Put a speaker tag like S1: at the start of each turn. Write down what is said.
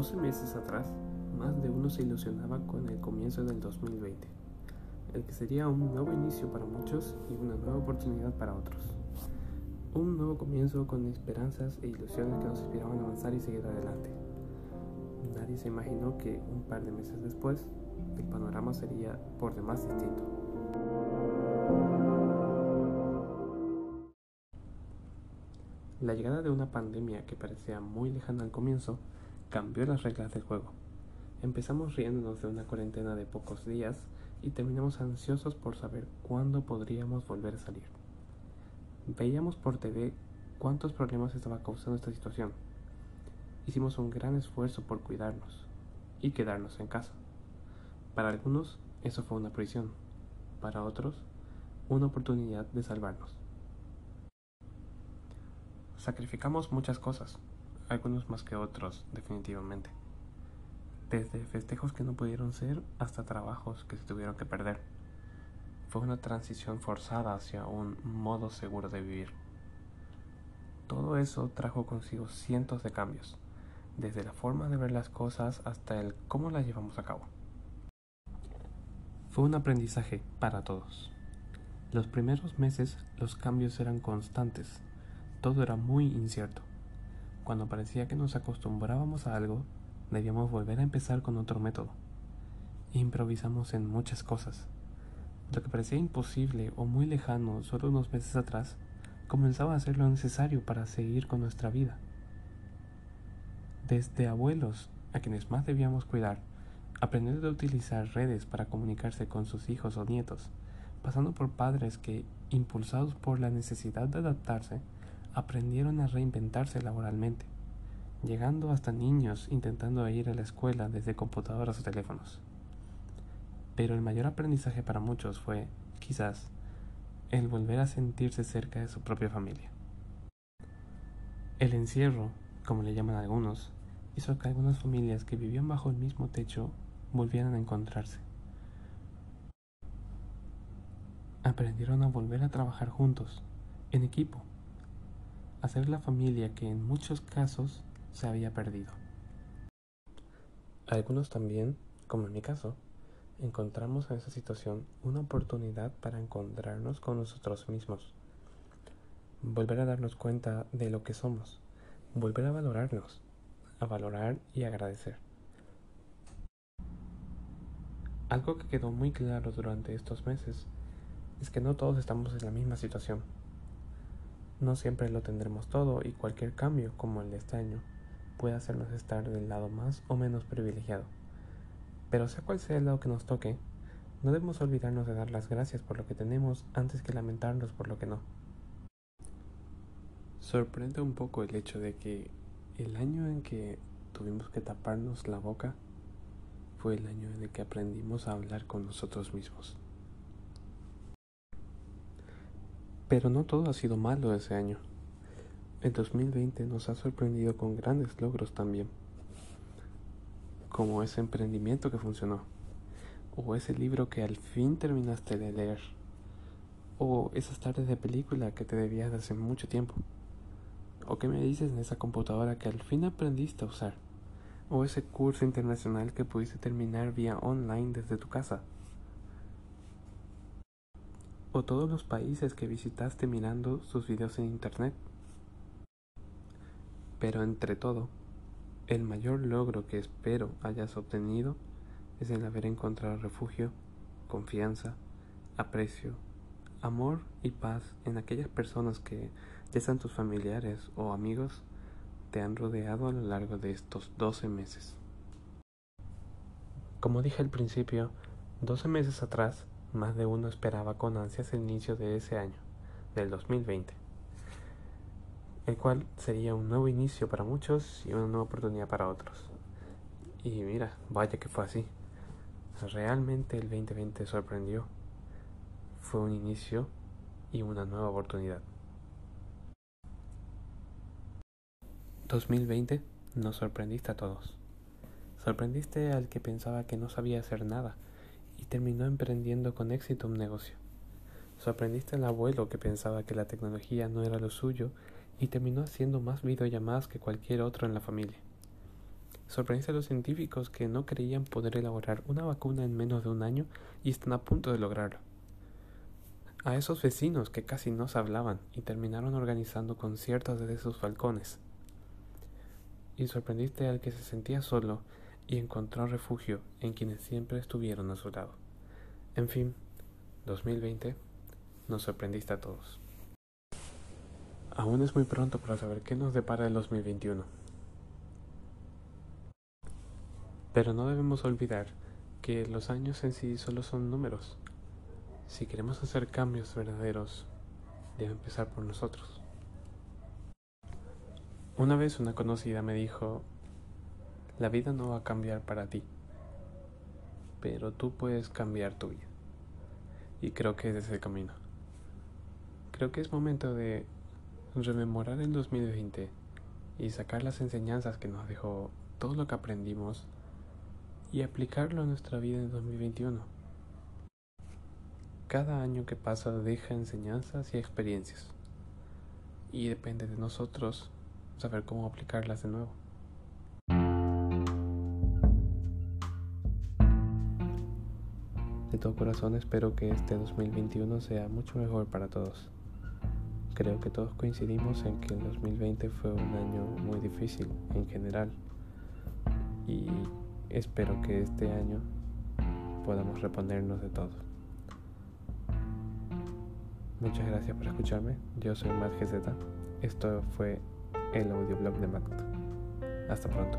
S1: 12 meses atrás, más de uno se ilusionaba con el comienzo del 2020, el que sería un nuevo inicio para muchos y una nueva oportunidad para otros. Un nuevo comienzo con esperanzas e ilusiones que nos inspiraban a avanzar y seguir adelante. Nadie se imaginó que un par de meses después, el panorama sería por demás distinto. La llegada de una pandemia que parecía muy lejana al comienzo cambió las reglas del juego. Empezamos riéndonos de una cuarentena de pocos días y terminamos ansiosos por saber cuándo podríamos volver a salir. Veíamos por TV cuántos problemas estaba causando esta situación. Hicimos un gran esfuerzo por cuidarnos y quedarnos en casa. Para algunos eso fue una prisión, para otros una oportunidad de salvarnos. Sacrificamos muchas cosas, algunos más que otros, definitivamente. Desde festejos que no pudieron ser hasta trabajos que se tuvieron que perder. Fue una transición forzada hacia un modo seguro de vivir. Todo eso trajo consigo cientos de cambios, desde la forma de ver las cosas hasta el cómo las llevamos a cabo. Fue un aprendizaje para todos. Los primeros meses los cambios eran constantes todo era muy incierto. Cuando parecía que nos acostumbrábamos a algo, debíamos volver a empezar con otro método. Improvisamos en muchas cosas. Lo que parecía imposible o muy lejano solo unos meses atrás, comenzaba a ser lo necesario para seguir con nuestra vida. Desde abuelos, a quienes más debíamos cuidar, aprendiendo a utilizar redes para comunicarse con sus hijos o nietos, pasando por padres que, impulsados por la necesidad de adaptarse, aprendieron a reinventarse laboralmente, llegando hasta niños intentando ir a la escuela desde computadoras o teléfonos. Pero el mayor aprendizaje para muchos fue, quizás, el volver a sentirse cerca de su propia familia. El encierro, como le llaman algunos, hizo que algunas familias que vivían bajo el mismo techo volvieran a encontrarse. Aprendieron a volver a trabajar juntos, en equipo, hacer la familia que en muchos casos se había perdido. Algunos también, como en mi caso, encontramos en esa situación una oportunidad para encontrarnos con nosotros mismos, volver a darnos cuenta de lo que somos, volver a valorarnos, a valorar y agradecer. Algo que quedó muy claro durante estos meses es que no todos estamos en la misma situación no siempre lo tendremos todo y cualquier cambio, como el de este año, puede hacernos estar del lado más o menos privilegiado. Pero sea cual sea el lado que nos toque, no debemos olvidarnos de dar las gracias por lo que tenemos antes que lamentarnos por lo que no. Sorprende un poco el hecho de que el año en que tuvimos que taparnos la boca fue el año en el que aprendimos a hablar con nosotros mismos. Pero no todo ha sido malo ese año. El 2020 nos ha sorprendido con grandes logros también, como ese emprendimiento que funcionó, o ese libro que al fin terminaste de leer, o esas tardes de película que te debías de hace mucho tiempo, o qué me dices en esa computadora que al fin aprendiste a usar, o ese curso internacional que pudiste terminar vía online desde tu casa o todos los países que visitaste mirando sus videos en internet. Pero entre todo, el mayor logro que espero hayas obtenido es el haber encontrado refugio, confianza, aprecio, amor y paz en aquellas personas que, ya sean tus familiares o amigos, te han rodeado a lo largo de estos 12 meses. Como dije al principio, 12 meses atrás más de uno esperaba con ansias el inicio de ese año, del 2020, el cual sería un nuevo inicio para muchos y una nueva oportunidad para otros. Y mira, vaya que fue así. Realmente el 2020 sorprendió. Fue un inicio y una nueva oportunidad. 2020 nos sorprendiste a todos. Sorprendiste al que pensaba que no sabía hacer nada y terminó emprendiendo con éxito un negocio. Sorprendiste al abuelo que pensaba que la tecnología no era lo suyo y terminó haciendo más videollamadas que cualquier otro en la familia. Sorprendiste a los científicos que no creían poder elaborar una vacuna en menos de un año y están a punto de lograrlo. A esos vecinos que casi no se hablaban y terminaron organizando conciertos desde sus balcones. Y sorprendiste al que se sentía solo y encontró refugio en quienes siempre estuvieron a su lado. En fin, 2020 nos sorprendiste a todos. Aún es muy pronto para saber qué nos depara el 2021. Pero no debemos olvidar que los años en sí solo son números. Si queremos hacer cambios verdaderos, debe empezar por nosotros. Una vez una conocida me dijo, la vida no va a cambiar para ti, pero tú puedes cambiar tu vida. Y creo que ese es el camino. Creo que es momento de rememorar el 2020 y sacar las enseñanzas que nos dejó todo lo que aprendimos y aplicarlo a nuestra vida en 2021. Cada año que pasa deja enseñanzas y experiencias y depende de nosotros saber cómo aplicarlas de nuevo. Todo corazón espero que este 2021 sea mucho mejor para todos. Creo que todos coincidimos en que el 2020 fue un año muy difícil en general y espero que este año podamos reponernos de todo. Muchas gracias por escucharme. Yo soy Matt GZ. Esto fue el audioblog de Matt. Hasta pronto.